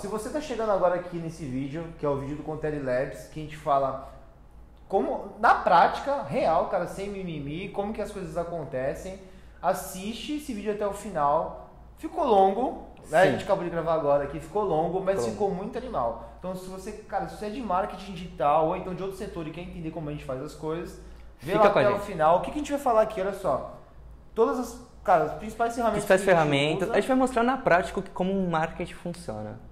se você está chegando agora aqui nesse vídeo, que é o vídeo do Contele Labs, que a gente fala como, na prática, real, cara, sem mimimi, como que as coisas acontecem, assiste esse vídeo até o final. Ficou longo, né? A gente acabou de gravar agora aqui, ficou longo, mas ficou muito animal. Então, se você, cara, se você é de marketing digital ou então de outro setor e quer entender como a gente faz as coisas, vê Fica lá até o final. O que, que a gente vai falar aqui? Olha só. Todas as, cara, as principais ferramentas. Principais a gente ferramentas. usa. A gente vai mostrar na prática o como um marketing funciona.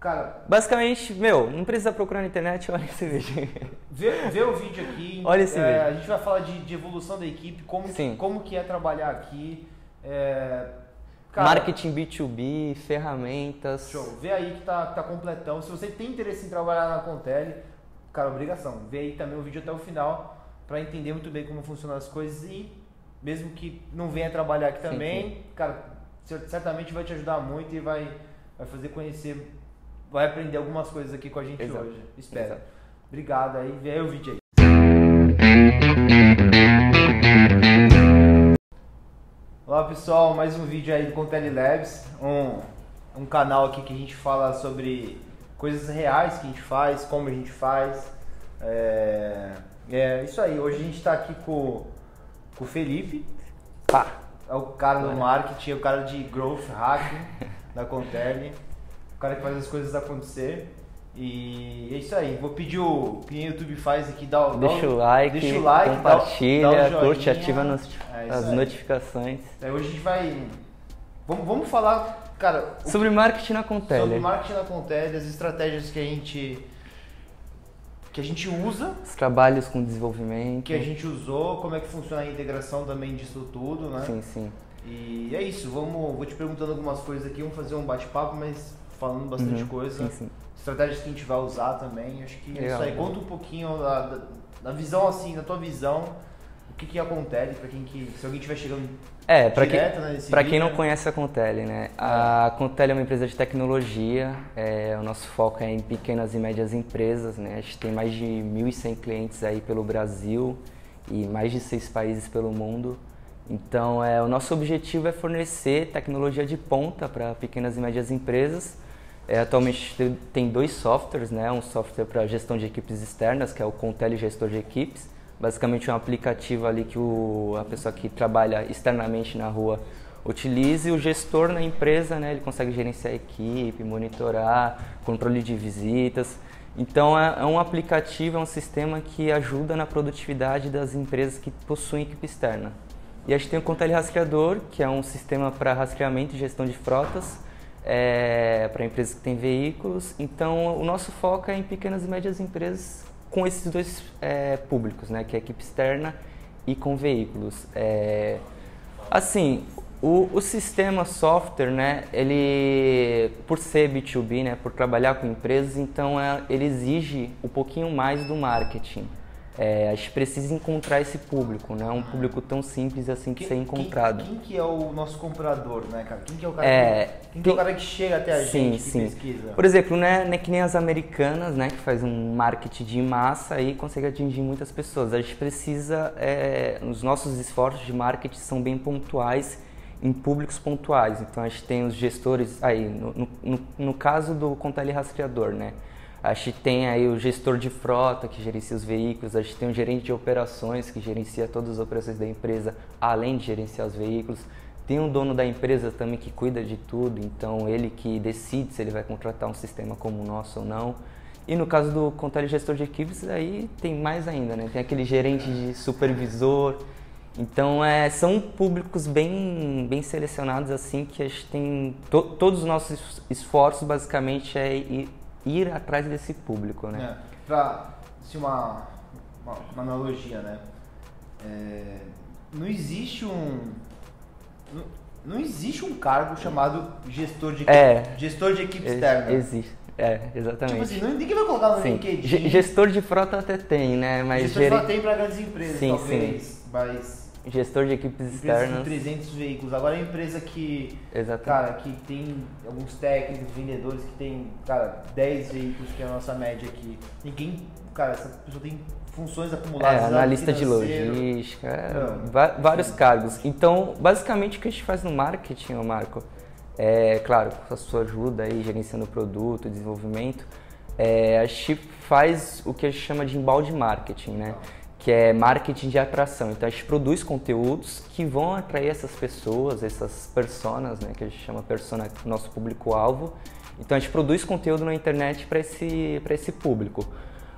Cara, Basicamente, meu, não precisa procurar na internet, olha esse vídeo. Vê, vê o vídeo aqui. Olha esse É, vídeo. A gente vai falar de, de evolução da equipe, como, Sim. como que é trabalhar aqui. É, cara, marketing B2B, ferramentas. Show. Vê aí que tá, tá completão. Se você tem interesse em trabalhar na Contele, cara, obrigação. Vê aí também o vídeo até o final para entender muito bem como funcionam as coisas e mesmo que não venha trabalhar aqui Sim, também, cara, cer- certamente vai te ajudar muito e vai, vai fazer conhecer, vai aprender algumas coisas aqui com a gente Exato. hoje. Espero. Exato. Obrigado aí. Vê aí o vídeo aí. Olá pessoal, mais um vídeo aí do Contele Labs, um, um canal aqui que a gente fala sobre coisas reais que a gente faz, como a gente faz. É, é isso aí, hoje a gente está aqui com, com o Felipe, Pá. é o cara do marketing, é o cara de growth hacking da Contele, cara que faz as coisas acontecer. E é isso aí, vou pedir o que o YouTube faz aqui, dá, o- dá Deixa o like, deixa o like, dá o- compartilha, dá o curte, ativa É as aí. notificações. Aí hoje a gente vai. Vamos, vamos falar, cara, o- Sobre marketing na Contele. sobre marketing na Contele, as estratégias que a gente que a gente usa, Os trabalhos com desenvolvimento. que a gente usou, como é que funciona a integração também disso tudo, né? Sim, sim. E é isso, vamos, vou te perguntando algumas coisas aqui, vamos fazer um bate-papo, mas falando bastante Uhum, coisa. Sim, sim. Estratégias que a gente vai usar também, acho que é isso aí. Conta um pouquinho da, da, da visão assim, da tua visão, o que que acontece para quem que se alguém estiver chegando É, pra quem, né, quem não conhece a Contele, né? A Contele é uma empresa de tecnologia, é, o nosso foco é em pequenas e médias empresas, né? A gente tem mais de 1.100 clientes aí pelo Brasil e mais de seis países pelo mundo. Então, é, o nosso objetivo é fornecer tecnologia de ponta para pequenas e médias empresas. É, atualmente te- tem dois softwares, né? Um software para gestão de equipes externas, que é o Contele Gestor de Equipes. Basicamente é um aplicativo ali que o, a pessoa que trabalha externamente na rua utiliza e o gestor na empresa, né? Ele consegue gerenciar a equipe, monitorar, controle de visitas. Então é, é um aplicativo, é um sistema que ajuda na produtividade das empresas que possuem equipe externa. E a gente tem o Contele Rastreador, que é um sistema para rastreamento e gestão de frotas, é, para empresas que têm veículos. Então, o nosso foco é em pequenas e médias empresas com esses dois é, públicos, né, que é equipe externa e com veículos. É, assim, o, o sistema software, né, ele, por ser B2B, né, por trabalhar com empresas, então é, ele exige um pouquinho mais do marketing. É, a gente precisa encontrar esse público, não é um público tão simples assim de ser encontrado. Quem, que é o nosso comprador, né, cara? Quem que é o cara, É, que, quem que é o tem- cara que chega até a Sim, gente, que sim. pesquisa? Por exemplo, né, não é que nem as americanas, né, que faz um marketing de massa e consegue atingir muitas pessoas. A gente precisa, é, os nossos esforços de marketing são bem pontuais em públicos pontuais. Então a gente tem os gestores aí, no, no, no- caso do Contele Rastreador, né, a gente tem aí o gestor de frota que gerencia os veículos, a gente tem o gerente de operações que gerencia todas as operações da empresa, além de gerenciar os veículos. Tem um dono da empresa também que cuida de tudo, então ele que decide se ele vai contratar um sistema como o nosso ou não. E no caso do Contele Gestor de Equipes, aí tem mais ainda, né? Tem aquele gerente de supervisor. Então, é, são públicos bem, bem selecionados, assim, que a gente tem... to- todos os nossos esforços, basicamente, é ir, atrás desse público, né? É, pra assim, uma, uma, uma analogia, né? É, não existe um. Não, não existe um cargo chamado gestor de equipe, É. gestor de equipe Ex- externa. Existe. É, exatamente. Tipo assim, ninguém vai colocar no Sim. LinkedIn. Ge- Gestor de frota até tem, né? Mas gestor gere- só tem para grandes empresas, Sim, talvez. Mas gestor de equipes empresas externas. com 300 veículos. Agora a empresa que. Exatamente. Cara, que tem alguns técnicos, vendedores que tem, cara, 10 veículos, que é a nossa média aqui. Ninguém, cara, essa pessoa tem funções É, acumuladas. analista de logística, é, Não. vários cargos. Então, basicamente o que a gente faz no marketing, Marco, é, claro, com a sua ajuda aí, gerenciando o produto, desenvolvimento, é, a gente faz o que a gente chama de embalde marketing, né? Que é marketing de atração. Então a gente produz conteúdos que vão atrair essas pessoas, essas personas, né? Que a gente chama persona, nosso público-alvo. Então a gente produz conteúdo na internet para esse, esse público.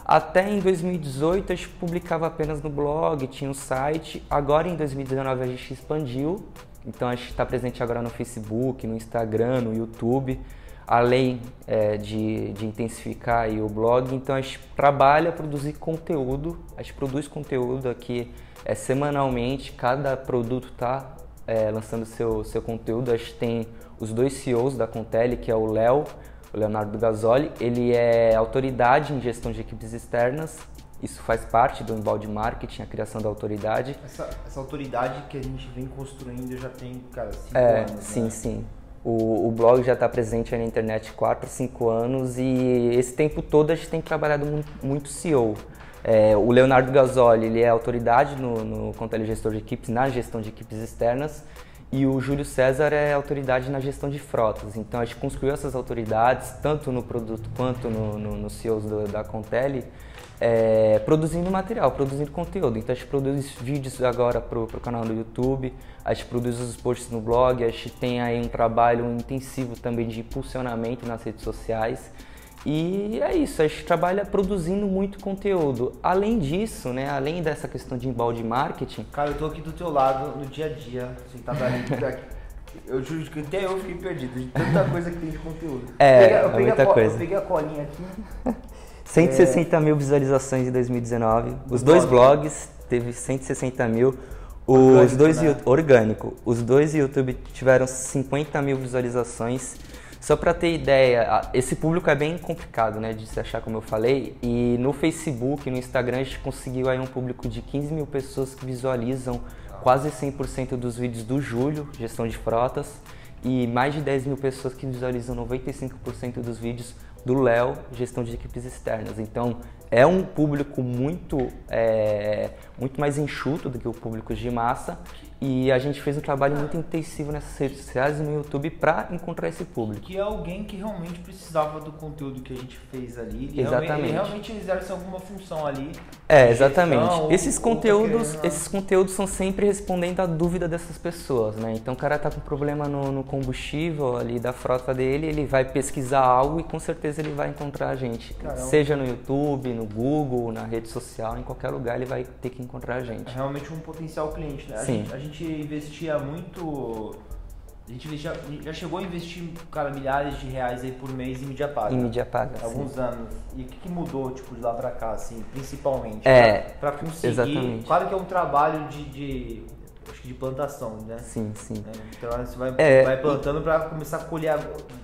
Até em 2018 a gente publicava apenas no blog, tinha um site. Agora em 2019 a gente expandiu. Então a gente está presente agora no Facebook, no Instagram, no YouTube além é, de, de, intensificar o blog, então a gente trabalha a produzir conteúdo, a gente produz conteúdo aqui é, semanalmente, cada produto está é, lançando seu, seu conteúdo, a gente tem os dois CEOs da Contele, que é o Léo, o Leonardo Gasoli, ele é autoridade em gestão de equipes externas, isso faz parte do embalde marketing, a criação da autoridade. Essa, essa autoridade que a gente vem construindo já tem, cara, cinco é, anos. Sim, né? sim. O, o blog já está presente na internet há 4, 5 anos e esse tempo todo a gente tem trabalhado muito, muito CEO. É, o Leonardo Gasoli ele é autoridade no, no Controle Gestor de Equipes, na gestão de equipes externas, e o Júlio César é autoridade na gestão de frotas. Então a gente construiu essas autoridades, tanto no produto quanto no, no, no CEOs do, da Contele, é, produzindo material, produzindo conteúdo. Então a gente produz vídeos agora para o canal do YouTube, a gente produz os posts no blog, a gente tem aí um trabalho intensivo também de impulsionamento nas redes sociais. E é isso, a gente trabalha produzindo muito conteúdo. Além disso, né, além dessa questão de embalde marketing... Cara, eu tô aqui do teu lado no dia a dia, sentado ali, eu juro que até eu fiquei perdido de tanta coisa que tem de conteúdo. É, eu peguei, eu é peguei muita a, coisa. Eu peguei a colinha aqui. 160 é... mil visualizações em 2019. Os dois blogs teve 160 mil. Os orgânico, dois né? orgânico. Os dois YouTube tiveram 50 mil visualizações. Só para ter ideia, esse público é bem complicado, né, de se achar, como eu falei. E no Facebook, no Instagram, a gente conseguiu aí um público de 15 mil pessoas que visualizam quase 100% dos vídeos do Júlio, gestão de frotas, e mais de 10 mil pessoas que visualizam 95% dos vídeos do Léo, gestão de equipes externas. Então, é um público muito, é, muito mais enxuto do que o público de massa e a gente fez um trabalho muito intensivo nessas redes sociais e no YouTube para encontrar esse público. Que é alguém que realmente precisava do conteúdo que a gente fez ali. exatamente. Ele realmente exerce alguma função ali. É, exatamente. Gestão, esses conteúdos, esses conteúdos são sempre respondendo à dúvida dessas pessoas, né? Então o cara tá com problema no, no combustível ali da frota dele, ele vai pesquisar algo e com certeza ele vai encontrar a gente. Caramba. Seja no YouTube, no Google, na rede social, em qualquer lugar ele vai ter que encontrar a gente. É realmente um potencial cliente, né? A Sim. Gente, a gente gente investia muito. A gente já, já chegou a investir, cara, milhares de reais aí por mês em mídia paga. Em mídia paga. Alguns sim. anos. E o que, que, mudou, tipo, de lá pra cá, assim, principalmente? É. Pra, pra conseguir. Exatamente. Claro que é um trabalho de, de acho que de plantação, né? Sim, sim. É, então você vai, é, vai plantando para começar a colher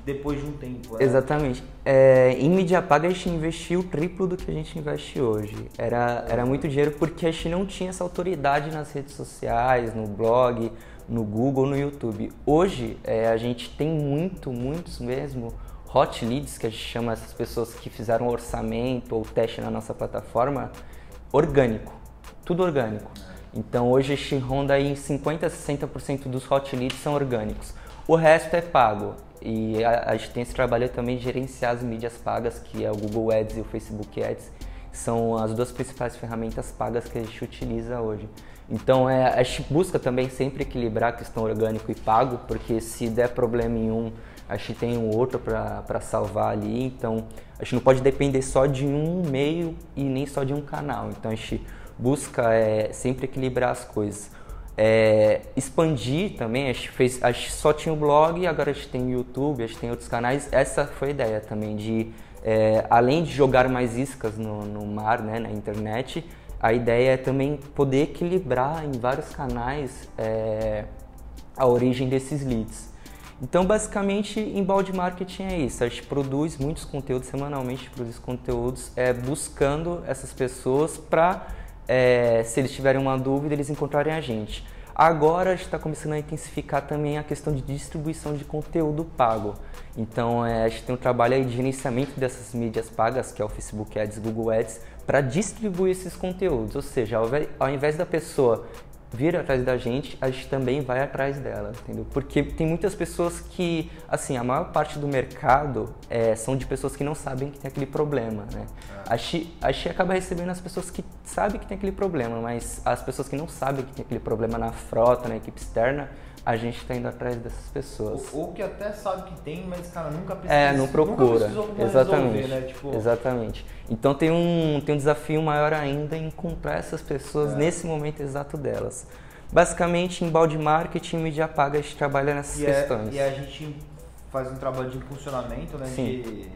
depois de um tempo. Né? Exatamente. É, em mídia paga a gente investiu o triplo do que a gente investe hoje. Era, era muito dinheiro porque a gente não tinha essa autoridade nas redes sociais, no blog, no Google, no YouTube. Hoje é, a gente tem muito, muitos mesmo hot leads, que a gente chama essas pessoas que fizeram orçamento ou teste na nossa plataforma, orgânico. Tudo orgânico. Então hoje a gente ronda em 50 a 60% dos hot leads são orgânicos. O resto é pago. E a, a gente tem esse trabalho também de gerenciar as mídias pagas, que é o Google Ads e o Facebook Ads. São as duas principais ferramentas pagas que a gente utiliza hoje. Então é, a gente busca também sempre equilibrar a questão orgânico e pago, porque se der problema em um, a gente tem um outro para salvar ali. Então a gente não pode depender só de um meio e nem só de um canal. Então a gente busca é, sempre equilibrar as coisas. É, expandir também, a gente, fez, a gente só tinha o blog, agora a gente tem o YouTube, a gente tem outros canais. Essa foi a ideia também, de é, além de jogar mais iscas no, no mar, né, na internet, a ideia é também poder equilibrar em vários canais é, a origem desses leads. Então, basicamente, embalde marketing é isso. A gente produz muitos conteúdos semanalmente, produz conteúdos é, buscando essas pessoas para é, se eles tiverem uma dúvida, eles encontrarem a gente. Agora a gente está começando a intensificar também a questão de distribuição de conteúdo pago. Então é, a gente tem um trabalho de gerenciamento dessas mídias pagas, que é o Facebook Ads, Google Ads, para distribuir esses conteúdos. Ou seja, ao invés, da pessoa vir atrás da gente, a gente também vai atrás dela, entendeu? Porque tem muitas pessoas que, assim, a maior parte do mercado é, são de pessoas que não sabem que tem aquele problema, né? É. A, gente, a gente acaba recebendo as pessoas que sabem que tem aquele problema, mas as pessoas que não sabem que tem aquele problema na frota, na equipe externa, a gente está indo atrás dessas pessoas. Ou, ou, que até sabe que tem, mas cara nunca precisa. É, não procura. Exatamente. Resolver, né? tipo... Exatamente. Então tem um, tem um desafio maior ainda em encontrar essas pessoas é. nesse momento exato delas. Basicamente, em balde marketing, mídia paga, a gente trabalha nessas e questões. É, e a gente faz um trabalho de impulsionamento, né? Sim. De...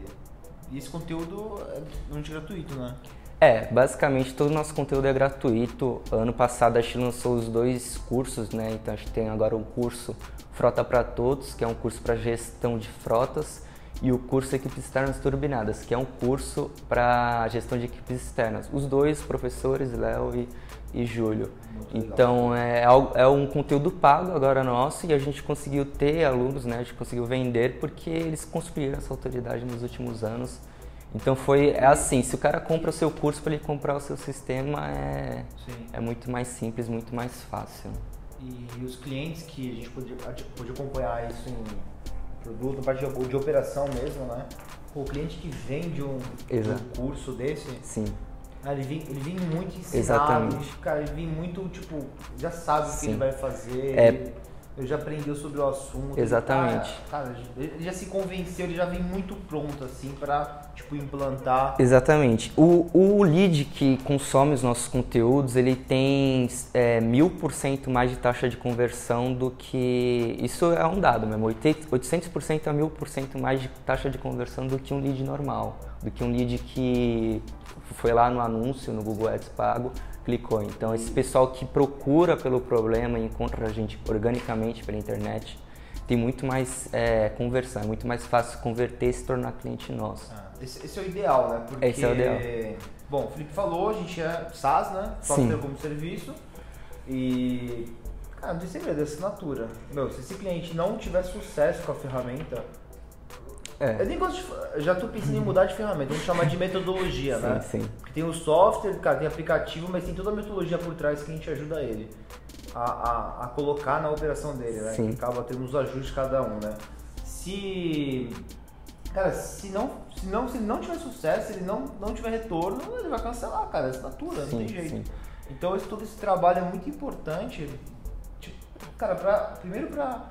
E esse conteúdo é gratuito, né? É, basicamente todo o nosso conteúdo é gratuito. Ano passado a gente lançou os dois cursos, né? Então a gente tem agora um curso Frota para Todos, que é um curso para gestão de frotas, e o curso Equipes Externas Turbinadas, que é um curso para gestão de equipes externas. Os dois professores, Léo e, e Júlio. Então é, é um conteúdo pago agora nosso e a gente conseguiu ter alunos, né? A gente conseguiu vender porque eles construíram essa autoridade nos últimos anos então foi é assim, se o cara compra o seu curso para ele comprar o seu sistema é, é muito mais simples, muito mais fácil. E, os clientes que a gente pode, pode acompanhar isso em produto, na parte de, de operação mesmo, né? O cliente que vende um, um curso desse, Sim. Ele vem, ele vem muito ensinado, Exatamente. cara, ele vem muito, tipo, já sabe Sim. o que ele vai fazer. É, ele ele já aprendeu sobre o assunto. Exatamente. Ele, ele já se convenceu, ele já vem muito pronto, assim, para tipo, implantar. Exatamente. O, o lead que consome os nossos conteúdos, ele tem é, mil por cento mais de taxa de conversão do que... Isso é um dado mesmo, 800% a mil por cento mais de taxa de conversão do que um lead normal, do que um lead que foi lá no anúncio, no Google Ads pago, clicou. Então, esse pessoal que procura pelo problema e encontra a gente organicamente pela internet, tem muito mais é, conversão, é muito mais fácil converter e se tornar cliente nosso. Ah, esse, esse, é o ideal, né? Porque, esse é o ideal. Bom, o Felipe falou, a gente é SaaS, né? Software como serviço. E, cara, não tem segredo, é assinatura. Meu, se esse cliente não tiver sucesso com a ferramenta, é. Eu nem gosto de, já estou pensando em mudar de ferramenta, vamos chamar de metodologia, sim, né? Sim. Porque tem o software, cara, tem aplicativo, mas tem toda a metodologia por trás que a gente ajuda ele a, a, a colocar na operação dele, né? Sim. Que acaba tendo os ajustes de cada um, né? Se. Cara, se não, se não, se não tiver sucesso, se ele não, não tiver retorno, ele vai cancelar, cara, é assinatura, sim, não tem jeito. Sim. Então esse, todo esse trabalho é muito importante, tipo, cara, pra, primeiro para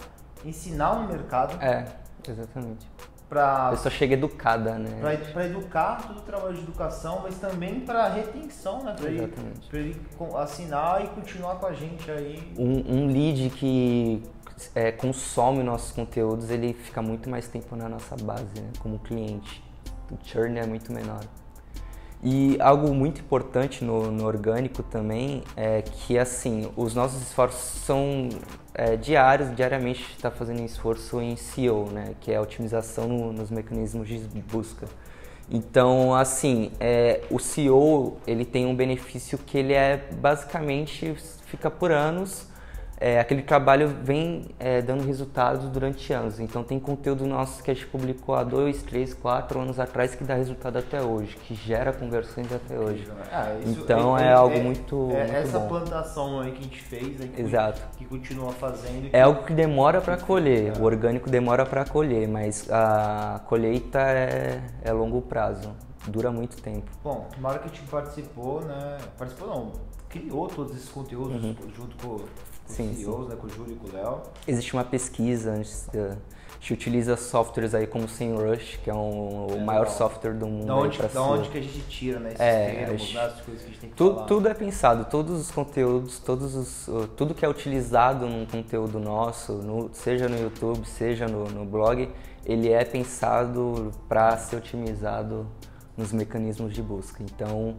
ensinar um mercado. É, exatamente para a pessoa chega educada, né? Para educar, todo o trabalho de educação, mas também para retenção, né? Para ele, ele, assinar e continuar com a gente aí. Um, um lead que é, consome nossos conteúdos, ele fica muito mais tempo na nossa base, né? Como cliente. O churn é muito menor. E algo muito importante no, no, orgânico também é que, assim, os nossos esforços são é, diários, diariamente está fazendo esforço em SEO, né, que é a otimização no, nos mecanismos de busca. Então, assim, é, o SEO, ele tem um benefício que ele é, basicamente, fica por anos é, aquele trabalho vem é, dando resultados durante anos. Então tem conteúdo nosso que a gente publicou há dois, três, quatro anos atrás que dá resultado até hoje, que gera conversões até hoje. Ah, então é, é, algo muito, é, muito essa bom. plantação aí que a gente fez, aí que, Exato. que continua fazendo. Que... É algo que demora para colher. O orgânico demora para colher, mas a colheita é, é longo prazo. Dura muito tempo. Bom, o marketing participou, né? Participou não, criou todos esses conteúdos uhum. junto com sim, CEOs, sim. Né, com o Júlio e com o Léo. Existe uma pesquisa antes de, a gente utiliza softwares aí como o SEMrush, que é um, o maior software do mundo. Da onde, da onde que a gente tira, né? Esses é, termos, gente, as coisas que a gente tem que tudo, falar. Tudo é pensado, todos os conteúdos, todos os, tudo que é utilizado num conteúdo nosso, no, seja no YouTube, seja no, no blog, ele é pensado para ser otimizado nos mecanismos de busca. Então,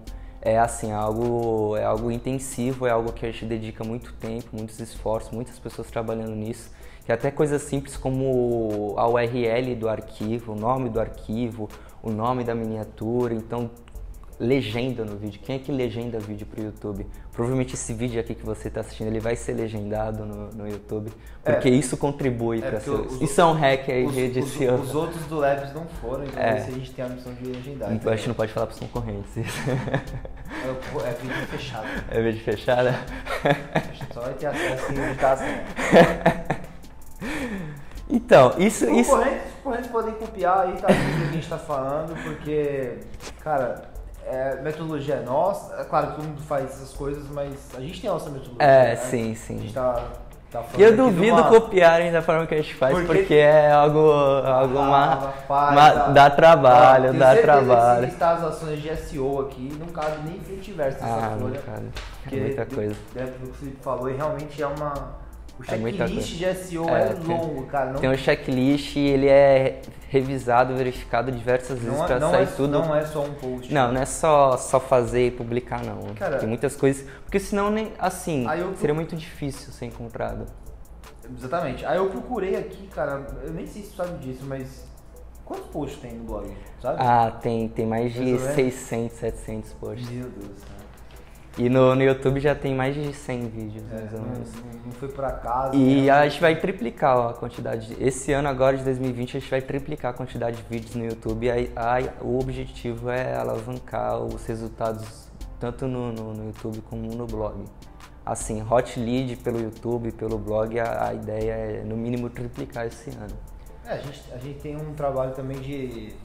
é assim, é algo, é algo intensivo, é algo que a gente dedica muito tempo, muitos esforços, muitas pessoas trabalhando nisso. Que até coisas simples como a URL do arquivo, o nome do arquivo, o nome da miniatura. Então, legenda no vídeo. Quem é que legenda vídeo pro YouTube? Provavelmente esse vídeo aqui que você está assistindo, ele vai ser legendado no, no YouTube, porque é, isso contribui é para ser. Os, isso é um hack aí os, de os, os, outros do Labs não foram, então é. a gente tem a missão de legendar. Então, a gente não pode falar para os concorrentes. É, é vídeo fechado. É vídeo fechado? Só vai ter acesso em indicação. Então, isso. Os concorrentes, isso... concorrentes podem copiar aí, tá? Tudo que a gente está falando, porque, cara, é, metodologia é nossa. É claro que todo mundo faz essas coisas, mas a gente tem a nossa metodologia. É, né? sim, sim. A gente tá, tá e eu duvido uma... copiarem da forma que a gente faz, porque, porque é algo, algo ah, uma, rapaz, uma, dá, dá trabalho, ah, dá trabalho. Se listar as ações de SEO aqui, não cabe nem frente e verso nessa ah, folha. Cara, é muita coisa. Dentro do que o Felipe falou, e realmente é uma o é checklist é de SEO é, é longo, cara. Não... Tem um checklist e ele é revisado, verificado diversas vezes para sair é, tudo. Não é só um post. Não, não é só, só fazer e publicar, não. Cara, Tem muitas coisas. Porque senão, nem assim, eu... seria muito difícil ser encontrado. Exatamente. Aí eu procurei aqui, cara, eu nem sei se tu sabe disso, mas quantos posts tem no blog, sabe? Ah, tem, tem mais de 600, 700 posts. Meu Deus. E no, no YouTube já tem mais de 100 vídeos, é, mais ou menos. Não, foi por acaso. E né? a gente vai triplicar a quantidade. Esse ano agora, de 2020, a gente vai triplicar a quantidade de vídeos no YouTube. E a, a, o objetivo é alavancar os resultados tanto no, no, no, YouTube como no blog. Assim, hot lead pelo YouTube, pelo blog, a, a ideia é no mínimo triplicar esse ano. É, a gente, a gente tem um trabalho também de,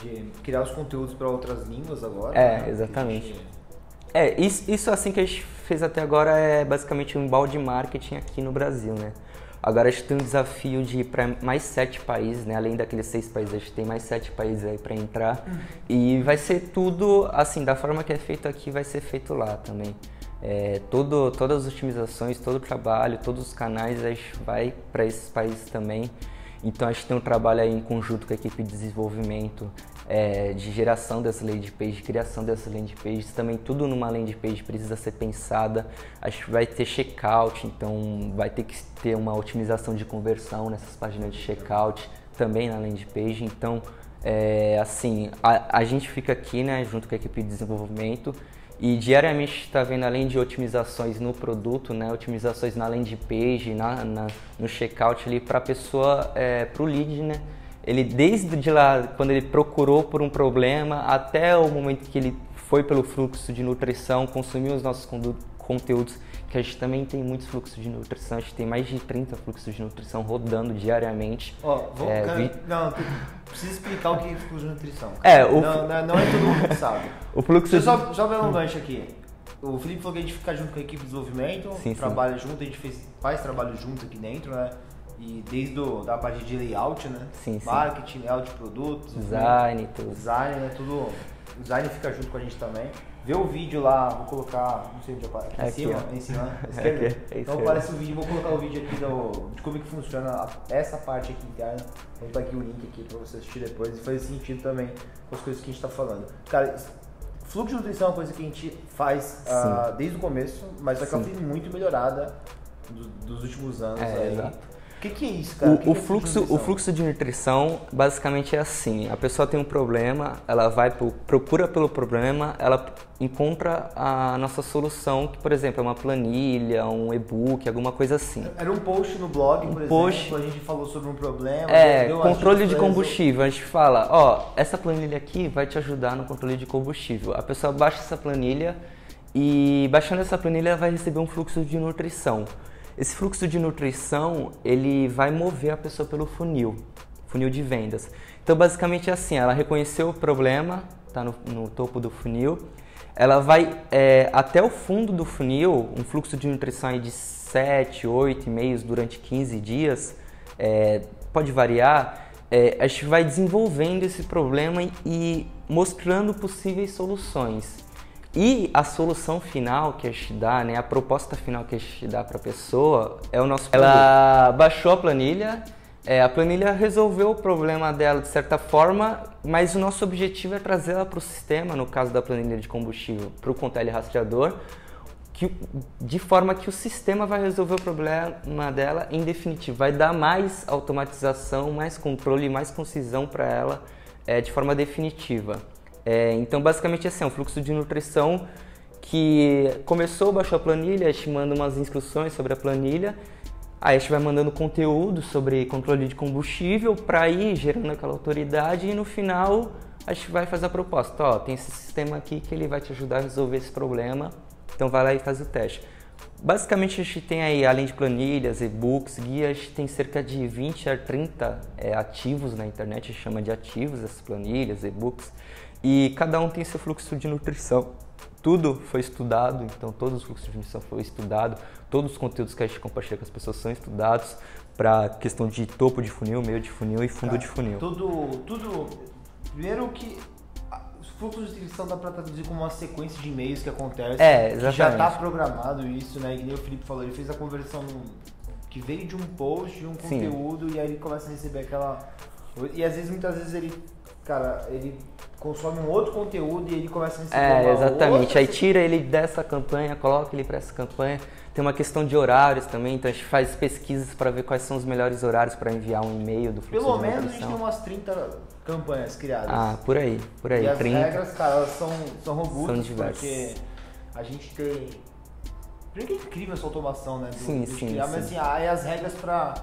de criar os conteúdos para outras línguas agora. É, né? exatamente. É, isso, isso assim que a gente fez até agora é basicamente um balde marketing aqui no Brasil, né? Agora a gente tem um desafio de ir para mais sete países, né? Além daqueles seis países, a gente tem mais sete países aí para entrar. Uhum. E vai ser tudo, assim, da forma que é feito aqui, vai ser feito lá também. É, todo, todas as otimizações, todo o trabalho, todos os canais, a gente vai para esses países também. Então a gente tem um trabalho aí em conjunto com a equipe de desenvolvimento, é, de geração dessa landing page, criação dessa landing page, também tudo numa landing page precisa ser pensada. A gente vai ter checkout, então vai ter que ter uma otimização de conversão nessas páginas de checkout, também na landing page. Então, é, assim, a, a gente fica aqui, né, junto com a equipe de desenvolvimento e diariamente está vendo além de otimizações no produto, né, otimizações na landing page, na, na no checkout ali para pessoa, é, para o lead, né, ele desde de lá, quando ele procurou por um problema, até o momento que ele foi pelo fluxo de nutrição, consumiu os nossos conteúdos, que a gente também tem muitos fluxos de nutrição, a gente tem mais de 30 fluxos de nutrição rodando diariamente. Ó, oh, vamos, é, cara, vi... não, precisa explicar o que é fluxo de nutrição. Cara. É, o... não, não, é todo mundo que sabe. o fluxo Deixa eu só, só ver um gancho aqui. O Felipe falou que a gente fica junto com a equipe de desenvolvimento, sim, trabalha sim. junto, a gente fez, faz trabalho junto aqui dentro, né? E desde o, da parte de layout, né? Sim, sim. Marketing, layout de produtos. Design, né? tudo. Design, né? Tudo. O design fica junto com a gente também. Vê o vídeo lá, vou colocar, não sei onde aparece, aqui, aqui em cima, em cima, esquerda. Aqui, é então aparece o vídeo, vou colocar o vídeo aqui do, de como que funciona essa parte aqui interna. Vou botar aqui o link aqui pra você assistir depois e faz sentido também com as coisas que a gente tá falando. Cara, fluxo de nutrição é uma coisa que a gente faz uh, desde o começo, mas só que ela foi muito melhorada do, dos últimos anos é, aí. Exato. O que, que, é isso, cara? O, que o que é fluxo, o fluxo de nutrição basicamente é assim: a pessoa tem um problema, ela vai procura pelo problema, ela encontra a nossa solução, que por exemplo é uma planilha, um e-book, alguma coisa assim. Era um post no blog, um por post, exemplo, a gente falou sobre um problema. É, controle de combustível. A gente fala, ó, essa planilha aqui vai te ajudar no controle de combustível. A pessoa baixa essa planilha e baixando essa planilha ela vai receber um fluxo de nutrição. Esse fluxo de nutrição, ele vai mover a pessoa pelo funil, funil de vendas. Então, basicamente é assim, ela reconheceu o problema, está no, no, topo do funil, ela vai é, até o fundo do funil, um fluxo de nutrição de 7, 8 e-mails durante 15 dias, é, pode variar, é, a gente vai desenvolvendo esse problema e mostrando possíveis soluções. E a solução final que a gente dá, né, a proposta final que a gente dá para a pessoa é o nosso produto. Ela baixou a planilha, é, a planilha resolveu o problema dela de certa forma, mas o nosso objetivo é trazê-la para o sistema, no caso da planilha de combustível, para o Contele rastreador, que, de forma que o sistema vai resolver o problema dela em definitivo, vai dar mais automatização, mais controle, mais concisão para ela é, de forma definitiva. É, então, basicamente, assim, é um fluxo de nutrição que começou, baixou a planilha, a gente manda umas instruções sobre a planilha, aí a gente vai mandando conteúdo sobre controle de combustível para ir gerando aquela autoridade e no final a gente vai fazer a proposta. Ó, tem esse sistema aqui que ele vai te ajudar a resolver esse problema, então vai lá e faz o teste. Basicamente a gente tem aí, além de planilhas, e-books, guias, tem cerca de 20 a 30 é, ativos na internet, a gente chama de ativos essas planilhas, e-books, e cada um tem seu fluxo de nutrição. Tudo foi estudado, então todos os fluxos de nutrição foram estudados, todos os conteúdos que a gente compartilha com as pessoas são estudados para questão de topo de funil, meio de funil e fundo Cara, de funil. Tudo, tudo. Primeiro que fluxos de inscrição dá pra traduzir como uma sequência de e-mails que acontece. É, Já tá exatamente. programado isso, né? E nem o Felipe falou, ele fez a conversão que veio de um post, de um Sim. conteúdo, e aí ele começa a receber aquela. E às vezes, muitas vezes, ele. Cara, ele consome um outro conteúdo e ele começa a receber. É, exatamente. Aí tira ele dessa campanha, coloca ele para essa campanha. Tem uma questão de horários também, então a gente faz pesquisas para ver quais são os melhores horários para enviar um e-mail do fluxo Pelo menos a gente tem umas 30 campanhas criadas. Ah, por aí, por aí, e as 30. regras, cara, elas são, são robustas São diversas. porque a gente tem. Primeiro que é incrível essa automação, né? Do, Sim, de sim, criar, mas sim. assim, aí as regras pra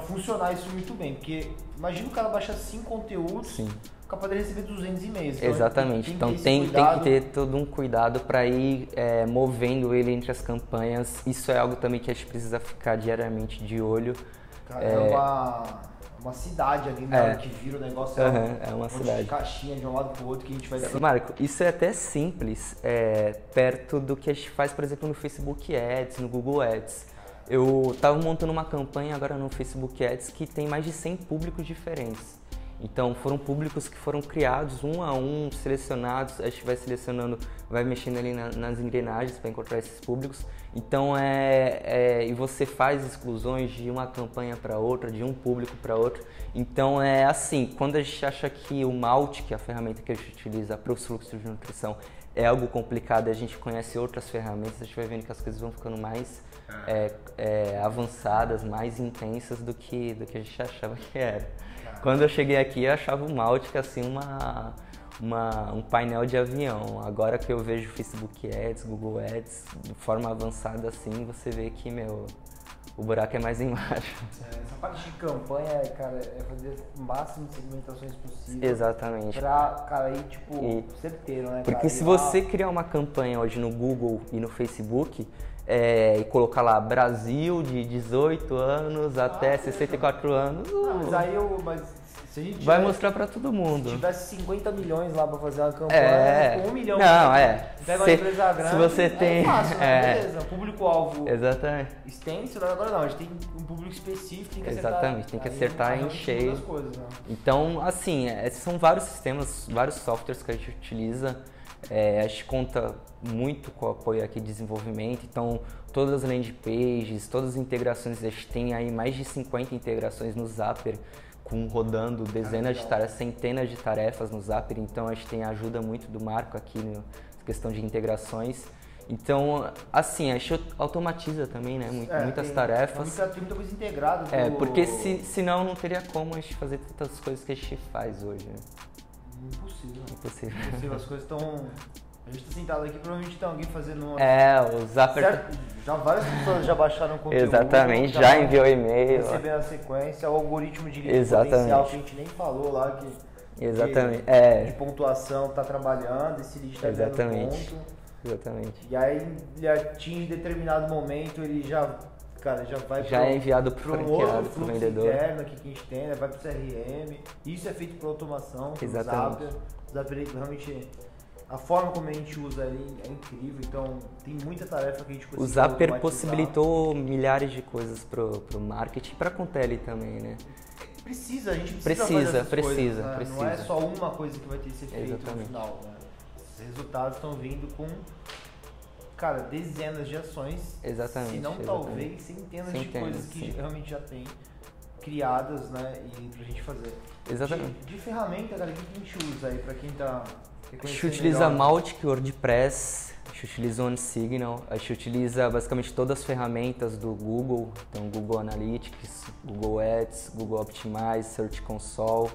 funcionar isso muito bem. Porque imagina o cara baixar 5 conteúdos, Sim. Capaz de receber 200 e-mails. Então, Exatamente. tem Então tem, tem que ter todo um cuidado para ir é, movendo ele entre as campanhas. Isso é algo também que a gente precisa ficar diariamente de olho. Cara, é, uma, uma cidade ali, né? É. Que vira o negócio. Aham, é uma um monte cidade. De caixinha de um lado pro outro que a gente vai. Marco, isso é até simples, é, perto do que a gente faz, por exemplo, no Facebook Ads, no Google Ads. Eu estava montando uma campanha agora no Facebook Ads que tem mais de 100 públicos diferentes. Então foram públicos que foram criados um a um, selecionados, a gente vai selecionando, vai mexendo ali na- nas engrenagens para encontrar esses públicos. Então é, é- e você faz exclusões de uma campanha para outra, de um público para outro. Então é assim, quando a gente acha que o Malt, que é a ferramenta que a gente utiliza para os fluxos de nutrição, é algo complicado, e a gente conhece outras ferramentas, a gente vai vendo que as coisas vão ficando mais é, é, avançadas, mais intensas do que do que a gente achava que era. Quando eu cheguei aqui, eu achava o Mautic assim uma, uma, um painel de avião. Agora que eu vejo Facebook Ads, Google Ads de forma avançada assim, você vê que meu o buraco é mais embaixo. Essa parte de campanha, cara, é fazer o máximo de segmentações possível. Exatamente. Pra, cara, aí, tipo, E- certeiro, né? Porque cara? se você criar uma campanha hoje no Google e no Facebook é, e colocar lá Brasil de 18 anos até 64 anos, Não, uh, mas aí eu. Mas se gente vai tivesse- mostrar pra todo Se mundo. tivesse 50 milhões lá pra fazer uma campanha, É, com um milhão. não, é. Pega uma Se- empresa grande. se você tem- É fácil, né? é. Beleza. Público-alvo Exatamente. extenso, né? agora não. A gente tem um público específico, tem que acertar. Exatamente, tem que acertar em cheio. as coisas, né? Então, assim, é, são vários sistemas, vários softwares que a gente utiliza. É, a gente conta muito com o apoio aqui de desenvolvimento. Então, todas as landing pages, todas as integrações, a gente tem aí mais de 50 integrações no Zapier, com rodando dezenas de tarefas, centenas de tarefas no Zapier. Então, a gente tem a ajuda muito do Marco aqui na questão de integrações. Então, assim, a gente automatiza também, né? Mu- É, muitas tem- tarefas. Muita, tem muita coisa integrada. É, do- porque se, senão não teria como a gente fazer tantas coisas que a gente faz hoje. Né? Impossível. Impossível. Impossível. As coisas estão. A gente tá sentado aqui, provavelmente tem alguém fazendo uma. É, o Zapper. Certo? Já várias pessoas já baixaram o conteúdo. Exatamente, já enviou e-mail. Recebendo a sequência, o algoritmo de potencial que a gente nem falou lá, que Exatamente. de, É. de pontuação tá trabalhando, esse lead tá Exatamente. ponto. Exatamente. E aí ele atinge determinado momento, ele já, cara, já vai Já pro- é enviado para um outro pro fluxo vendedor. interno aqui que a gente tem, né? vai pro CRM. Isso é feito por automação, Exatamente. O Zapier ele realmente a forma como a gente usa ele é incrível, então tem muita tarefa que a gente O conseguiu Zapper automatizar. possibilitou milhares de coisas pro, pro marketing e pra Contele também, né? Precisa, a gente precisa Precisa, precisa, coisas, né? Não é precisa. só uma coisa que vai ter esse efeito Exatamente. no final, né? Os resultados estão vindo com, cara, dezenas de ações, Exatamente. se não exatamente. talvez centenas, de Centenas, coisas que sim. realmente já tem criadas, né, e pra gente fazer. Exatamente. De, de ferramenta, cara, o que a gente usa aí pra quem tá A gente utiliza melhor? Mautic, WordPress, a gente utiliza OneSignal, a gente utiliza basicamente todas as ferramentas do Google, então Google Analytics, Google Ads, Google Optimize, Search Console.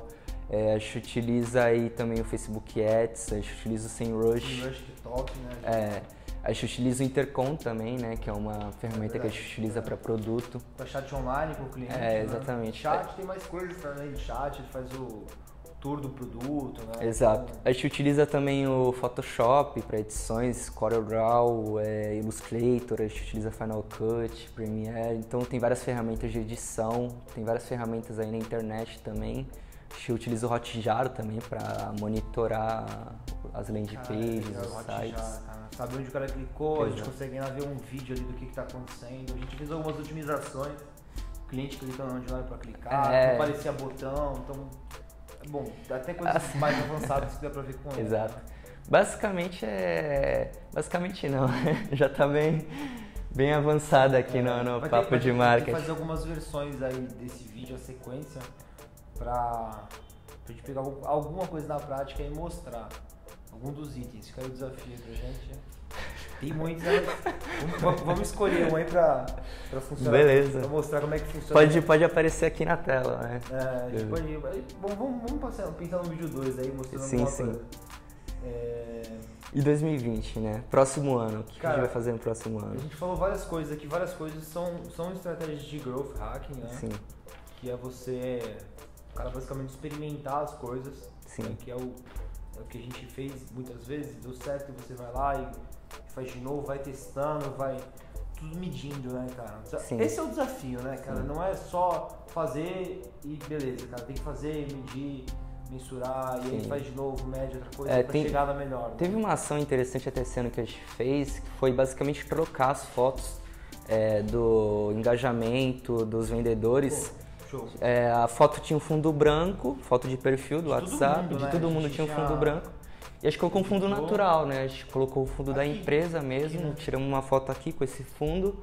É, a gente utiliza aí também o Facebook Ads, a gente utiliza o SEMrush. Rush TikTok, né? É, a gente utiliza o Intercom também, né? Que é uma ferramenta que a gente utiliza para produto. Pra chat online com o cliente. É, né? exatamente. Chat tem mais coisas também de chat, ele faz o tour do produto, né? Exato. Então, A gente utiliza também o Photoshop para edições, CorelDRAW, é, Illustrator, a gente utiliza Final Cut, Premiere, então tem várias ferramentas de edição, tem várias ferramentas aí na internet também. A gente utiliza o Hotjar também para monitorar as landing cara, pages, legal, os Hotjar, sites. cara. Sabe onde o cara clicou, a gente Exato. consegue ver um vídeo ali do que, que tá acontecendo. A gente fez algumas otimizações, o cliente clicando onde era pra clicar, É. não aparecia botão, então. Bom, até coisas mais avançadas que dá pra ver com ele. Exato. Basicamente é. Basicamente não, já tá bem, bem avançada aqui no, no Vai ter- papo vai de marketing. fazer algumas versões aí desse vídeo, a sequência, pra, pra gente pegar algum- alguma coisa na prática e mostrar algum dos itens. Fica aí o desafio pra gente. Tem muitos, né? Vamos- escolher um aí pra, pra funcionar. Beleza. Pra mostrar como é que funciona. Pode, pode aparecer aqui na tela, né? É, a gente pode, vamos, vamos, passar, pensar no vídeo 2 aí, mostrando Sim, alguma sim. coisa. É, E 2020, né? Próximo ano. O que, que a Cara, gente vai fazer no próximo a ano? gente falou várias coisas aqui, várias coisas são, são estratégias de growth hacking, né? Sim, que é você, cara basicamente experimentar as coisas, Sim. né, que é o, é o que a gente fez muitas vezes, deu certo e você vai lá e faz de novo, vai testando, vai tudo medindo, né, cara? Desa- Sim. Esse é o desafio, né, cara? Sim. Não é só fazer e beleza, cara, tem que fazer, medir, mensurar e aí Sim. faz de novo, mede outra coisa É, pra tem- chegar na melhor. né? Teve uma ação interessante até ano que a gente fez, que foi basicamente trocar as fotos é, do engajamento dos vendedores. Pô, show. É, a foto tinha um fundo branco, foto de perfil do De WhatsApp, mundo, de né? todo mundo tinha um fundo tinha- branco. E a gente colocou um fundo natural, né? A gente colocou o fundo da Aqui. empresa mesmo, Aqui, né? tiramos uma foto aqui com esse fundo.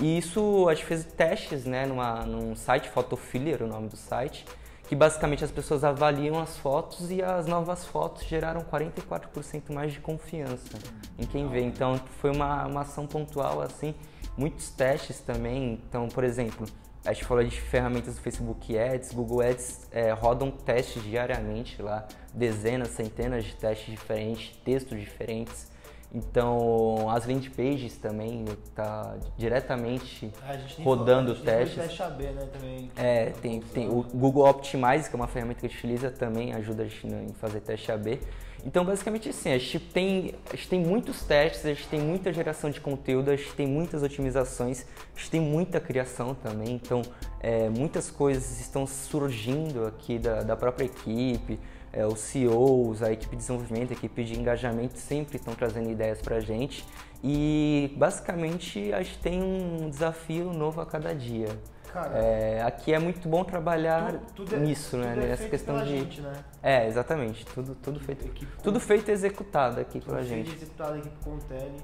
E isso a gente fez testes, né, numa, num site, Photofiller, o nome do site, que basicamente as pessoas avaliam as fotos e as novas fotos geraram 44% mais de confiança em quem vê. Então foi uma, uma ação pontual assim, muitos testes também. Então, por exemplo, a gente falou de ferramentas do Facebook Ads, Google Ads é, rodam testes diariamente lá, dezenas, centenas de testes diferentes, textos diferentes. Então, as landing pages também tá diretamente A gente tem rodando a gente testes. teste AB, né, também. É, tem, tem o Google Optimize, que é uma ferramenta que a gente utiliza também, ajuda a gente em fazer teste AB. Então, basicamente assim, a gente, tem, a gente tem muitos testes, a gente tem muita geração de conteúdo, a gente tem muitas otimizações, a gente tem muita criação também, então é, muitas coisas estão surgindo aqui da, da própria equipe, é, os CEOs, a equipe de desenvolvimento, a equipe de engajamento sempre estão trazendo ideias para a gente e basicamente a gente tem um desafio novo a cada dia. Cara, É, aqui é muito bom trabalhar tudo- tudo é- nisso, né? tudo é Nessa feito questão de. gente, né? É, exatamente. Tudo, tudo feito. Equipe com- Tudo feito e executado aqui Tudo pela feito gente. e executado aqui com o Tele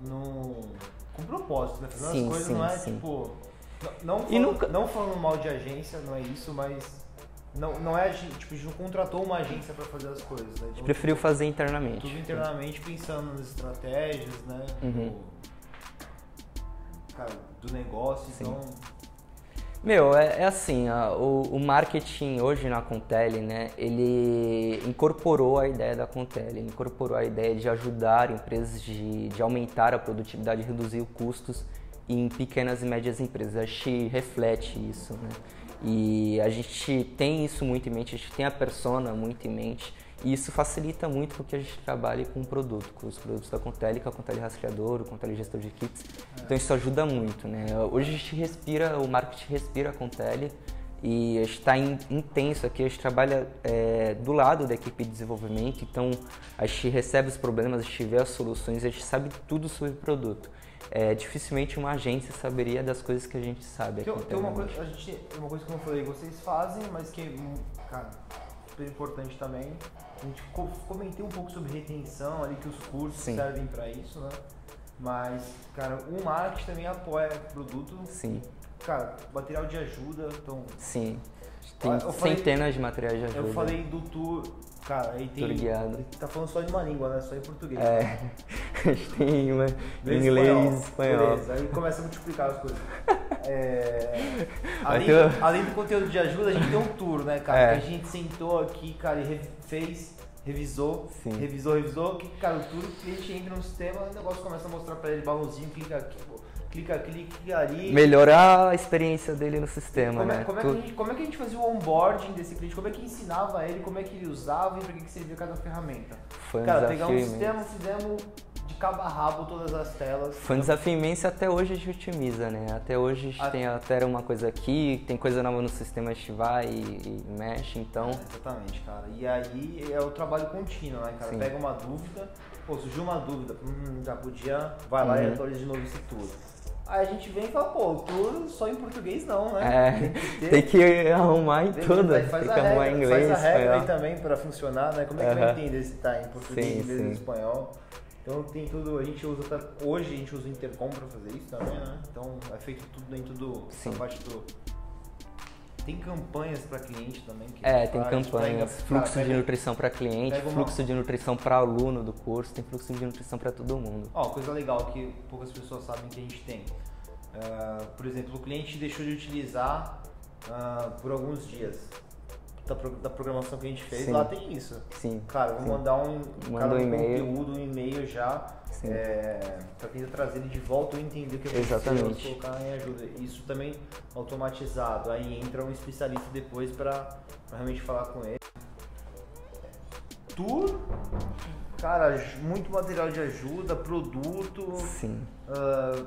no... com propósito, né? Fazendo Sim, as coisas sim, não é sim. tipo. Não, não, falando, nunca- não falando mal de agência, não é isso, mas. Não, não é a gente, tipo, a gente não contratou uma agência pra fazer as coisas, né? A gente Então, preferiu fazer internamente. tudo internamente pensando nas estratégias, né? Uhum. Do, cara, do negócio, Sim. então. Meu, é, é assim, a- o, o marketing hoje na Contele, né, ele incorporou a ideia da Contele, ele incorporou a ideia de ajudar empresas de, de aumentar a produtividade reduzir os custos em pequenas e médias empresas. A gente reflete isso, né? E a gente tem isso muito em mente, a gente tem a persona muito em mente, e isso facilita muito com que a gente trabalhe com o produto, com os produtos da Contele, é o Contele Rastreador, o Contele Gestor de Kits. Então isso ajuda muito, né? Hoje a gente respira, o marketing respira a Contele e a gente está intenso aqui, a gente trabalha é, do lado da equipe de desenvolvimento, então a gente recebe os problemas, a gente vê as soluções, a gente sabe tudo sobre o produto. É, dificilmente uma agência saberia das coisas que a gente sabe aqui Tem, tem uma coisa, a gente, uma coisa que eu não falei, vocês fazem, mas que, hum, cara, super importante também. A gente co- comentei um pouco sobre retenção ali, que os cursos Sim. servem pra isso, né? Mas, cara, o marketing também apoia o produto. Sim, Cara, material de ajuda, então. sim. Tem eu falei- centenas de materiais de ajuda. Eu falei do tour, cara, aí tem. Tour guiado. Tá falando só de uma língua, né? Só em português. É, a gente tem uma, Inglês, inglês, espanhol. Beleza, aí começa a multiplicar as coisas. É, além, ter- além do conteúdo de ajuda, a gente tem um tour, né, cara? É. Que a gente sentou aqui, cara, e re- fez, revisou, Sim. revisou, revisou. Que, cara, o tour, o cliente entra no sistema, o negócio começa a mostrar pra ele balãozinho, clica aqui, pô, clica clica ali. Melhorar a experiência dele no sistema, Como é, né? como, é que Tu- a gente, como é que a gente fazia o onboarding desse cliente? Como é que ensinava ele, como é que ele usava e para que, que servia cada ferramenta? Foi um Cara, desafio pegamos um sistema, fizemos de cabo a rabo todas as telas. Foi um desafio imenso e até hoje a gente otimiza, né? Até hoje a gente A- tem altera uma coisa aqui, tem coisa nova no sistema, a gente vai e, e mexe, então. Exatamente, cara. E aí é o trabalho contínuo, né, cara? Sim. Pega uma dúvida, pô, surgiu uma dúvida, hum, já podia, vai lá e Uhum. atualiza de novo isso tudo. Aí a gente vem e fala, pô, o tour só em português não, né? É, que ter- tem que arrumar em tudo. aí Tem faz que arrumar regra, em inglês, Faz a regra aí também pra funcionar, né? Como é que vai Aham. entender se tá em português, Sim, inglês sim. e espanhol? Então tem tudo, a gente usa, tá- hoje a gente usa o Intercom pra fazer isso também, né? Então é feito tudo dentro do, Sim. da parte do... Tem campanhas pra cliente também que É, tem gente campanhas, pega- fluxo cara, de pega- nutrição para cliente, pega uma- fluxo de nutrição para aluno do curso, tem fluxo de nutrição para todo mundo. Ó, coisa legal que poucas pessoas sabem que a gente tem. Ah, por exemplo, o cliente deixou de utilizar ah, por alguns dias da, da programação que a gente fez, Sim. lá tem isso. Sim. Cara, eu sim. vou mandar um, Manda um e-mail. conteúdo, um e-mail já, Sim. é, para tentar trazer ele de volta ou entender o que Exatamente. colocar em ajuda. Isso também automatizado. Aí entra um especialista depois para realmente falar com ele. Tour, cara, muito material de ajuda, produto. Sim. ah,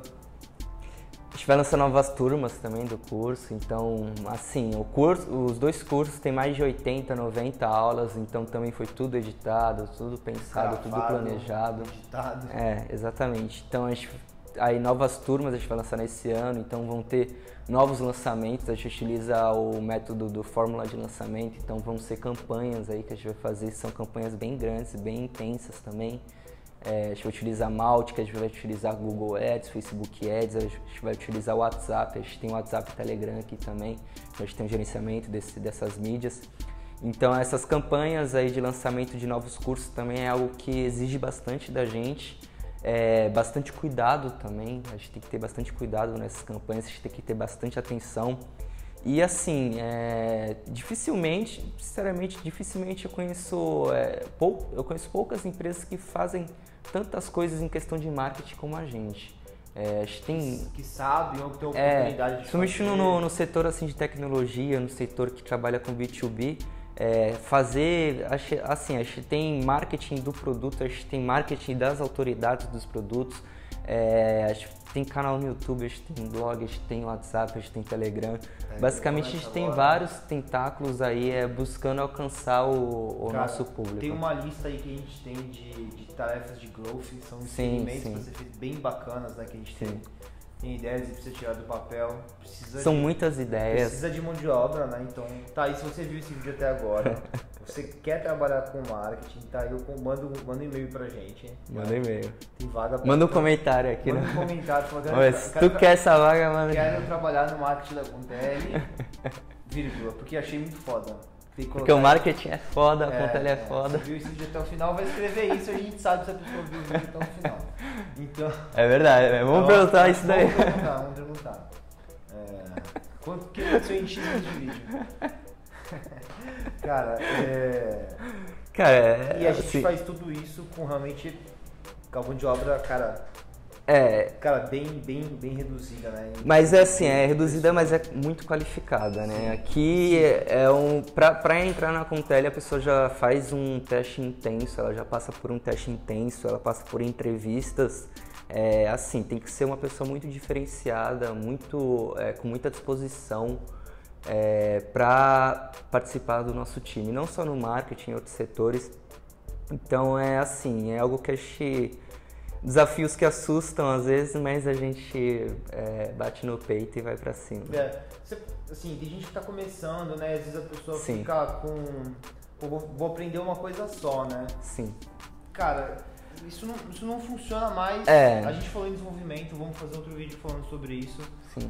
A gente vai lançar novas turmas também do curso, então, assim, o curso, os dois cursos têm mais de 80, 90 aulas, então também foi tudo editado, tudo pensado, tudo gravado, planejado. Editado. É, exatamente. Então a gente aí novas turmas a gente vai lançar nesse ano, então vão ter novos lançamentos. A gente utiliza o método do fórmula de lançamento, então vão ser campanhas aí que a gente vai fazer, são campanhas bem grandes, bem intensas também. É, a gente vai utilizar Mautic, a gente vai utilizar Google Ads, Facebook Ads, a gente vai utilizar o WhatsApp, a gente tem o WhatsApp e Telegram aqui também, a gente tem um gerenciamento desse, dessas mídias. Então essas campanhas aí de lançamento de novos cursos também é algo que exige bastante da gente, é, bastante cuidado também, a gente tem que ter bastante cuidado nessas campanhas, a gente tem que ter bastante atenção. E assim, é, dificilmente, sinceramente, dificilmente eu conheço, é, pou, eu conheço poucas empresas que fazem tantas coisas em questão de marketing como a gente. É, a gente tem Que sabe ou que tem é, oportunidade de principalmente fazer. no, no, setor assim de tecnologia, no setor que trabalha com B2B, é, fazer, assim, a gente tem marketing do produto, a gente tem marketing das autoridades dos produtos, é, a gente tem canal no YouTube, a gente tem blog, a gente tem WhatsApp, a gente tem Telegram. É, Basicamente a gente tem agora. vários tentáculos aí é, buscando alcançar o, o Cara, nosso público. Tem uma lista aí que a gente tem de, de tarefas de growth, são Sim, experimentos sim. que você fez bem bacanas, né? Que a gente Sim. tem, tem ideias e precisa tirar do papel. Precisa São de, muitas ideias. Precisa de mão de obra, né? Então, tá aí, se você viu esse vídeo até agora, você quer trabalhar com marketing, tá aí, manda, um- manda um e-mail pra gente. hein? Manda e-mail. Tem vaga pra Manda um comentário aqui. Manda né? um comentário falando Olha, "Quero- se quero tu quer essa vaga, manda. Quero trabalhar no marketing da Contele, vírgula, porque achei muito foda. Porque o marketing é foda, a Contele é, foda. Se viu esse vídeo até o final, vai escrever isso, a gente sabe se a pessoa viu o vídeo até o final. Então. É verdade, é, vamos então, perguntar isso daí. Vamos perguntar, vamos perguntar. É, quanto que aconteceu em X de vídeo? Cara, é. Cara, é, E a gente assim, faz tudo isso com realmente mão de obra, cara, é, cara, bem, bem, bem reduzida, né? Em- mas é assim, é reduzida, mas é muito qualificada, né? Aqui é um. Pra, pra entrar na Contele, a pessoa já faz um teste intenso, ela já passa por um teste intenso, ela passa por entrevistas. É, assim, tem que ser uma pessoa muito diferenciada, muito, é, com muita disposição é, para participar do nosso time, não só no marketing, em outros setores. Então é assim, é algo que a gente. Desafios que assustam às vezes, mas a gente é, bate no peito e vai pra cima. É, assim, tem gente que tá começando, né? Às vezes a pessoa Sim. fica com. Vou aprender uma coisa só, né? Sim. Cara, isso não, isso não funciona mais. É. A gente falou em desenvolvimento, vamos fazer outro vídeo falando sobre isso. Sim.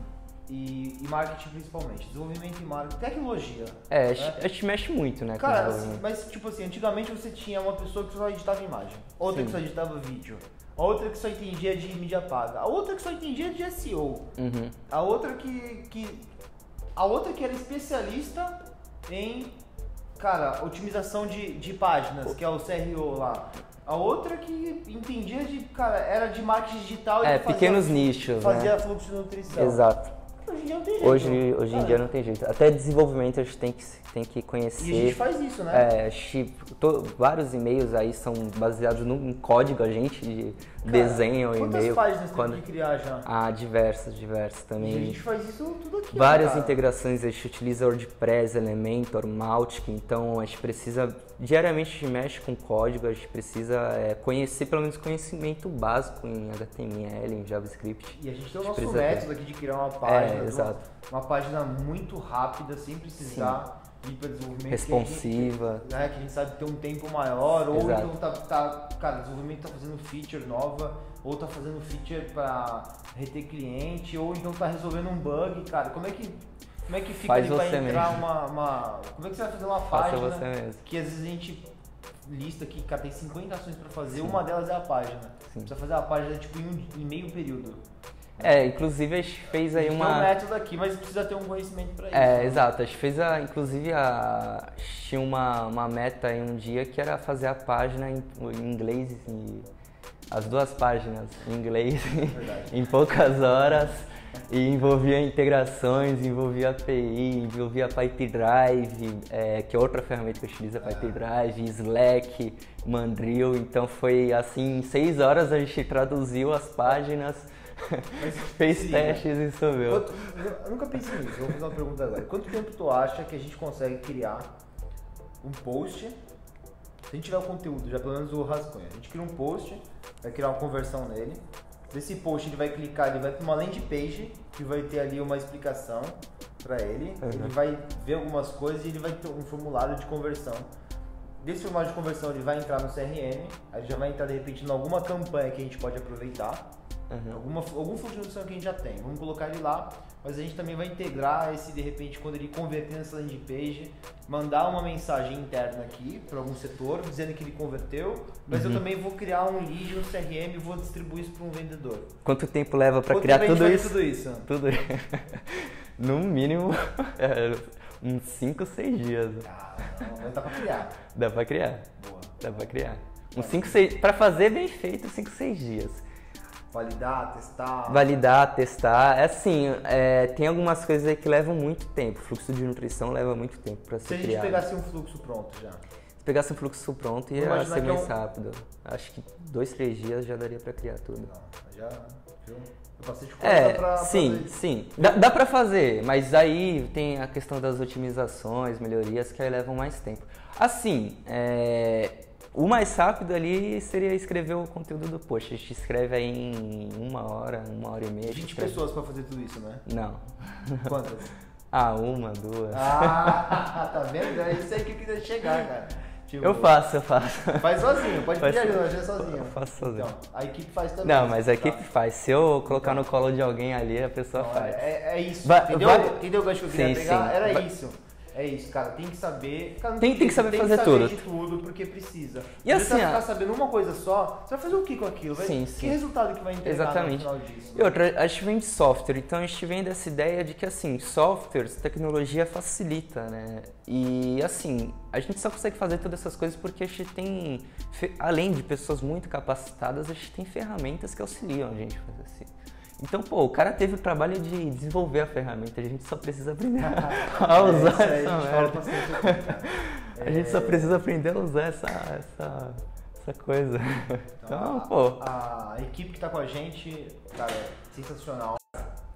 E, e marketing principalmente. Desenvolvimento e marketing. Tecnologia. É, a né? gente, a gente mexe muito, né? Cara, assim, mas tipo assim, antigamente você tinha uma pessoa que só editava imagem, outra Sim. que só editava vídeo, a outra que só entendia de mídia paga, a outra que só entendia de SEO, uhum. a outra que, que. A outra que era especialista em, cara, otimização de, de páginas, que é o CRO lá. A outra que entendia de, cara, era de marketing digital É, pequenos nichos. Fazia né? fluxo de nutrição. Exato. Hoje em dia não tem jeito. Hoje, hoje em dia não tem jeito. Até desenvolvimento a gente tem que, tem que conhecer. E a gente faz isso, né? É, to, vários e-mails aí são baseados num código, a gente de Cara, desenha o e-mail. Quantas páginas quando... tem que criar já? Ah, diversas, diversas também. E a gente faz isso tudo aqui. Várias cara. integrações, a gente utiliza WordPress, Elementor, Mautic, então a gente precisa, diariamente a gente mexe com código, a gente precisa é, conhecer pelo menos conhecimento básico em HTML, em JavaScript. E a gente tem o nosso método aqui de criar uma página. É, exato. Uma, uma página muito rápida, sem precisar... Sim de desenvolvimento responsiva que a, gente, né, que a gente sabe ter um tempo maior ou Exato. então tá, tá cara desenvolvimento tá fazendo feature nova ou tá fazendo feature para reter cliente ou então tá resolvendo um bug cara como é que como é que fica Faz ali pra entrar mesmo. uma, uma, como é que você vai fazer uma Faça página você mesmo. que às vezes a gente lista aqui cara tem 50 ações para fazer Sim. uma delas é a página Sim. precisa fazer a página tipo em, um, em meio período é, inclusive a gente fez aí uma. Tem um método aqui, mas precisa ter um conhecimento para isso. É, né? exato. A gente fez a. Inclusive a. Tinha uma, uma meta em um dia que era fazer a página em, em inglês e as duas páginas em inglês em poucas horas. E envolvia integrações, envolvia API, envolvia Pipedrive, é, que é outra ferramenta que eu utilizo, Pipedrive, Slack, Mandrill. Então foi assim, em seis horas a gente traduziu as páginas mas, Fez sim, testes né? e subiu. Quanto, eu nunca pensei nisso, vou fazer uma pergunta agora. Quanto tempo tu acha que a gente consegue criar um post? Se a gente tiver o conteúdo, já pelo menos o rascunho, a gente cria um post, vai criar uma conversão nele. Desse post ele vai clicar, ele vai para uma landing page que vai ter ali uma explicação para ele. Uhum. Ele vai ver algumas coisas e ele vai ter um formulário de conversão. Desse formulário de conversão ele vai entrar no CRM, aí já vai entrar de repente em alguma campanha que a gente pode aproveitar. Uhum. Alguma, algum fluxo de notificação que a gente já tem. Vamos colocar ele lá, mas a gente também vai integrar esse, de repente, quando ele converter nessa landing page, mandar uma mensagem interna aqui para algum setor, dizendo que ele converteu, mas uhum. eu também vou criar um lead no CRM e vou distribuir isso para um vendedor. Quanto tempo leva para criar tudo isso? tudo isso? Tudo No mínimo, é, uns 5, 6 dias. Ah, não, dá para criar. Dá para criar. Boa. Dá para criar. Uns 5, 6... Para fazer bem feito, 5, 6 dias. Validar, testar. Validar, testar. É assim, é, tem algumas coisas aí que levam muito tempo. O fluxo de nutrição leva muito tempo para ser criado. Se a gente pegasse um fluxo pronto já. Se pegasse um fluxo pronto ia ser mais é um... rápido. Acho que dois, três dias já daria para criar tudo. Não, já, viu? É, pra sim, fazer. sim. Dá, dá para fazer, mas aí tem a questão das otimizações, melhorias que aí levam mais tempo. Assim, é, o mais rápido ali seria escrever o conteúdo do post. A gente escreve aí em uma hora, uma hora e meia. 20 pessoas para fazer tudo isso, né? Não. Quantas? ah, uma, duas. Ah, tá vendo? É isso aí que eu queria chegar, cara. Tipo, eu faço, eu faço. Faz sozinho, pode pedir ajuda, sozinho. Eu faço sozinho. Então, a equipe faz também. Não, mas a equipe tá? faz. Se eu colocar então. no colo de alguém ali, a pessoa Não, faz. É, é isso. Vai, entendeu? Vai... entendeu o gancho que eu queria sim, pegar? Sim. Era isso. É isso, cara. Tem que saber. Cara, tem, tem, que saber tem fazer que saber tudo. de tudo porque precisa. E assim, você vai ficar sabendo uma coisa só, você vai fazer o que com aquilo? Vai, sim, que sim. resultado que vai entregar Exatamente. no final disso? E outra, a gente vende software, então a gente vende essa ideia de que assim, softwares, tecnologia facilita, né? E assim, a gente só consegue fazer todas essas coisas porque a gente tem, além de pessoas muito capacitadas, a gente tem ferramentas que auxiliam a gente a fazer assim. Então, pô, o cara teve o trabalho de desenvolver a ferramenta, a gente só precisa aprender a usar é, essa merda. A gente só precisa aprender a usar essa, essa, essa coisa. Então, então a, pô. A, a equipe que tá com a gente, cara, sensacional.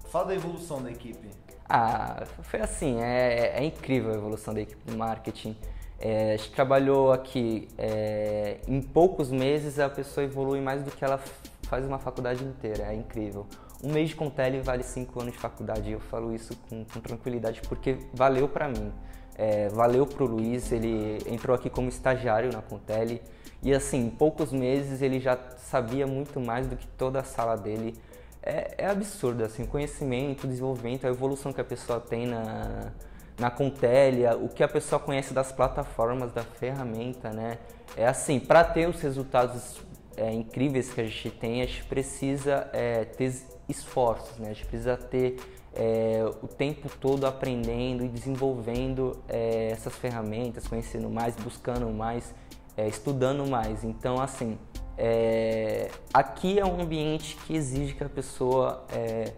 Fala da evolução da equipe. Ah, foi assim, é, é incrível a evolução da equipe de marketing. É, a gente trabalhou aqui, é, em poucos meses a pessoa evolui mais do que ela faz uma faculdade inteira, é incrível. Um mês de Contele vale cinco anos de faculdade. Eu falo isso com, com tranquilidade porque valeu para mim. É, valeu pro Luiz, ele entrou aqui como estagiário na Contele e assim, em poucos meses ele já sabia muito mais do que toda a sala dele. É, é absurdo, assim, conhecimento, desenvolvimento, a evolução que a pessoa tem na, na Contelia, o que a pessoa conhece das plataformas, da ferramenta, né? É assim, para ter os resultados é, incríveis que a gente tem, a gente precisa é, ter esforços, né? A gente precisa ter é, o tempo todo aprendendo e desenvolvendo é, essas ferramentas, conhecendo mais, buscando mais, é, estudando mais. Então, assim, é, aqui é um ambiente que exige que a pessoa é,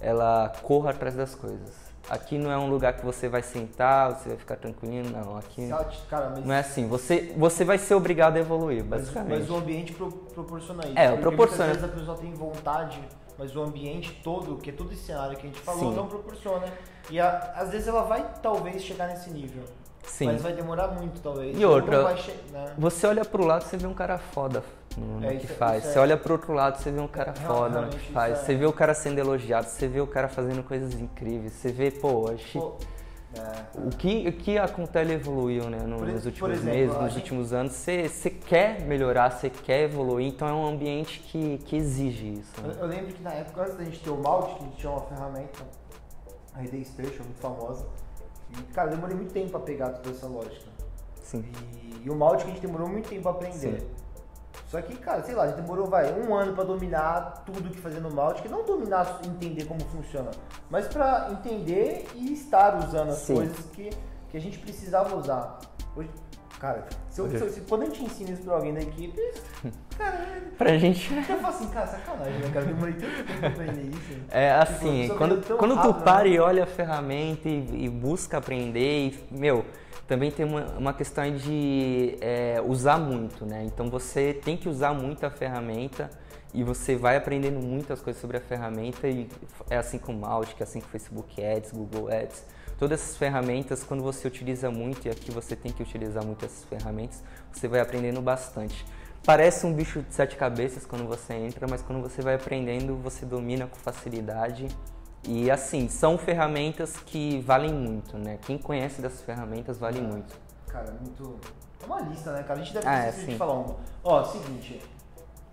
ela corra atrás das coisas. Aqui não é um lugar que você vai sentar, você vai ficar tranquilo, não. Aqui Cara, não é assim. Você, você vai ser obrigado a evoluir, basicamente. Mas, mas o ambiente pro, proporciona isso. É, proporciona. Muitas vezes a pessoa tem vontade, mas o ambiente todo, que é todo esse cenário que a gente falou, Sim. não proporciona. E a, às vezes ela vai talvez chegar nesse nível. Sim. Mas vai demorar muito, talvez. E outra, né? você olha pro lado, você vê um cara foda no, é, que faz. Você é... olha pro outro lado, você vê um cara é, foda no que faz. Você vê o cara sendo elogiado, você vê o cara fazendo coisas incríveis. Você vê, pô, acho... Pô, o, que, o que a Contele evoluiu né, nos últimos exemplo, meses, nos gente... últimos anos, você, você quer melhorar, você quer evoluir, então é um ambiente que, que exige isso. Né? Eu, eu, lembro que na época, antes da gente ter o Malte, que a gente tinha uma ferramenta, a ID Station, muito famosa, e, cara, eu demorei muito tempo para pegar toda essa lógica. Sim. E, e o Malte que a gente demorou muito tempo para aprender. Sim. Só que, cara, sei lá, a gente demorou, vai, um ano para dominar tudo que fazia no Malte, que não dominar, entender como funciona, mas para entender e estar usando as Sim. coisas que, que a gente precisava usar. Hoje, cara, se, eu, se, se quando a gente ensina isso pra alguém da equipe, cara, pra gente. Eu falo assim, cara, sacanagem, né, cara? Demorei tanto tempo pra aprender isso. É assim, tipo, quando, quando rápido, tu para né? e olha a ferramenta e, e busca aprender, e, meu também tem uma, uma questão de é, usar muito, né? Então você tem que usar muito a ferramenta e você vai aprendendo muitas coisas sobre a ferramenta e é assim com o Mautic, é assim com o Facebook Ads, Google Ads. Todas essas ferramentas, quando você utiliza muito, e aqui você tem que utilizar muito essas ferramentas, você vai aprendendo bastante. Parece um bicho de sete cabeças quando você entra, mas quando você vai aprendendo, você domina com facilidade e assim, são ferramentas que valem muito, né? Quem conhece dessas ferramentas vale é. muito. Cara, é muito. É uma lista, né, cara? A gente deve ah, é, falar uma. Ó, seguinte.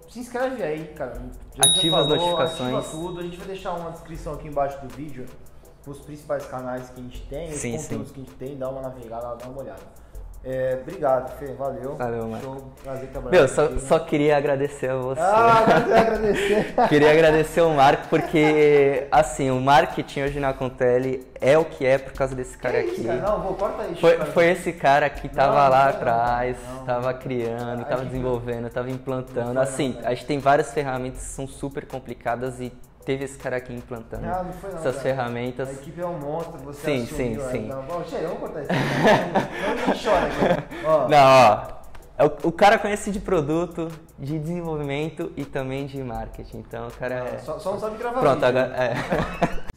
Se inscreve aí, cara. Ativa falou, as notificações. Ativa tudo. A gente vai deixar uma descrição aqui embaixo do vídeo. Os principais canais que a gente tem, os sim, conteúdos sim. que a gente tem, dá uma navegada, dá uma olhada. É, obrigado, Fê. Valeu. Valeu, mano. Show. Prazer trabalhar Meu, só, só, queria agradecer a você. Ah, agradecer. queria agradecer o Marco, porque, assim, o marketing hoje na Contele é o que é por causa desse cara que aqui. Isso, cara? Não, vou, corta aí. Foi, foi esse cara que tava não, lá não, atrás, não, tava criando, tava desenvolvendo, tava implantando. Assim, a gente tem várias ferramentas que são super complicadas e teve esse cara aqui implantando não, não foi não, essas cara. ferramentas. A equipe é um monstro, você Sim, sim, sim. Não, vamos cortar isso. Não, não chora aqui. Ó. Não, ó. É o, o, cara conhece de produto, de desenvolvimento e também de marketing. Então o cara não, é. Só, só não sabe gravar Pronto, vídeo. agora. É.